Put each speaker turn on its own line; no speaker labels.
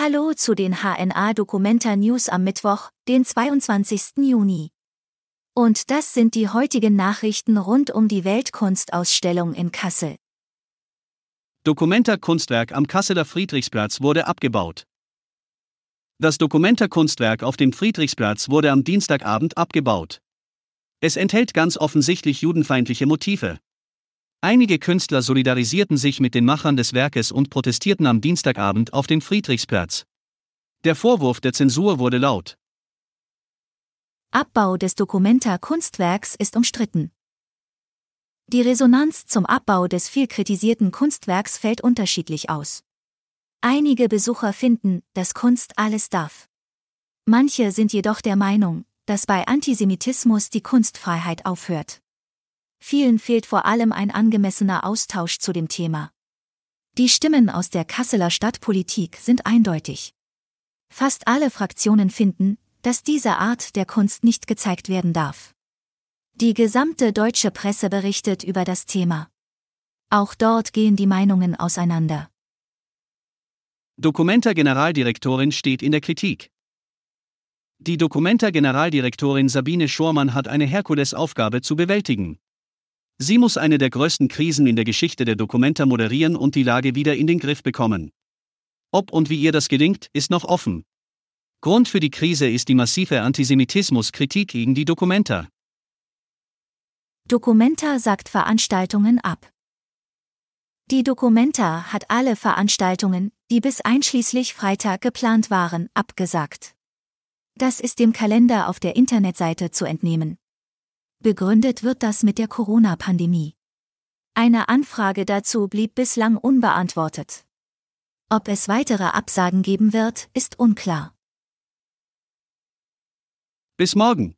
Hallo zu den HNA Documenta News am Mittwoch, den 22. Juni. Und das sind die heutigen Nachrichten rund um die Weltkunstausstellung in Kassel.
Documenta Kunstwerk am Kasseler Friedrichsplatz wurde abgebaut. Das Documenta Kunstwerk auf dem Friedrichsplatz wurde am Dienstagabend abgebaut. Es enthält ganz offensichtlich judenfeindliche Motive. Einige Künstler solidarisierten sich mit den Machern des Werkes und protestierten am Dienstagabend auf dem Friedrichsplatz. Der Vorwurf der Zensur wurde laut.
Abbau des Documenta Kunstwerks ist umstritten. Die Resonanz zum Abbau des viel kritisierten Kunstwerks fällt unterschiedlich aus. Einige Besucher finden, dass Kunst alles darf. Manche sind jedoch der Meinung, dass bei Antisemitismus die Kunstfreiheit aufhört. Vielen fehlt vor allem ein angemessener Austausch zu dem Thema. Die Stimmen aus der Kasseler Stadtpolitik sind eindeutig. Fast alle Fraktionen finden, dass diese Art der Kunst nicht gezeigt werden darf. Die gesamte deutsche Presse berichtet über das Thema. Auch dort gehen die Meinungen auseinander.
Documenta Generaldirektorin steht in der Kritik. Die Documenta Generaldirektorin Sabine Schormann hat eine Herkulesaufgabe zu bewältigen. Sie muss eine der größten Krisen in der Geschichte der Dokumenta moderieren und die Lage wieder in den Griff bekommen. Ob und wie ihr das gelingt, ist noch offen. Grund für die Krise ist die massive Antisemitismuskritik gegen die Dokumenta.
Dokumenta sagt Veranstaltungen ab. Die Dokumenta hat alle Veranstaltungen, die bis einschließlich Freitag geplant waren, abgesagt. Das ist dem Kalender auf der Internetseite zu entnehmen. Begründet wird das mit der Corona-Pandemie. Eine Anfrage dazu blieb bislang unbeantwortet. Ob es weitere Absagen geben wird, ist unklar.
Bis morgen.